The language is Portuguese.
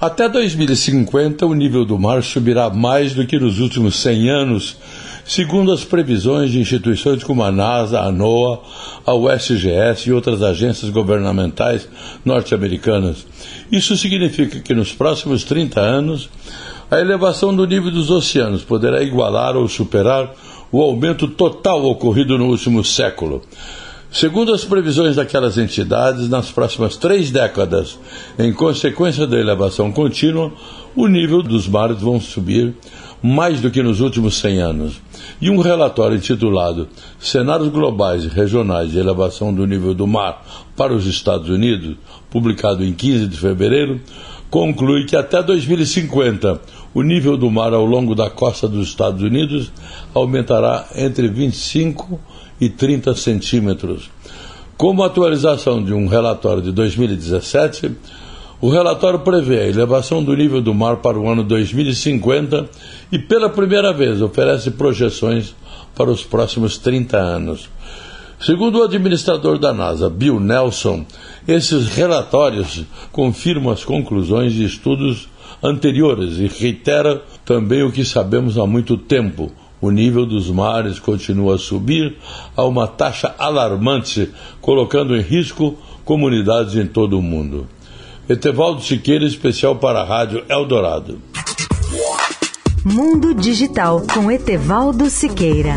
Até 2050, o nível do mar subirá mais do que nos últimos 100 anos, segundo as previsões de instituições como a NASA, a NOAA, a USGS e outras agências governamentais norte-americanas. Isso significa que nos próximos 30 anos, a elevação do nível dos oceanos poderá igualar ou superar o aumento total ocorrido no último século. Segundo as previsões daquelas entidades, nas próximas três décadas, em consequência da elevação contínua, o nível dos mares vão subir mais do que nos últimos 100 anos. E um relatório intitulado Cenários Globais e Regionais de Elevação do Nível do Mar para os Estados Unidos, publicado em 15 de fevereiro, conclui que até 2050 o nível do mar ao longo da costa dos Estados Unidos aumentará entre 25 e 30 centímetros. Como atualização de um relatório de 2017, o relatório prevê a elevação do nível do mar para o ano 2050 e, pela primeira vez, oferece projeções para os próximos 30 anos. Segundo o administrador da NASA, Bill Nelson, esses relatórios confirmam as conclusões de estudos anteriores e reitera também o que sabemos há muito tempo. O nível dos mares continua a subir a uma taxa alarmante, colocando em risco comunidades em todo o mundo. Etevaldo Siqueira, especial para a Rádio Eldorado. Mundo Digital com Etevaldo Siqueira.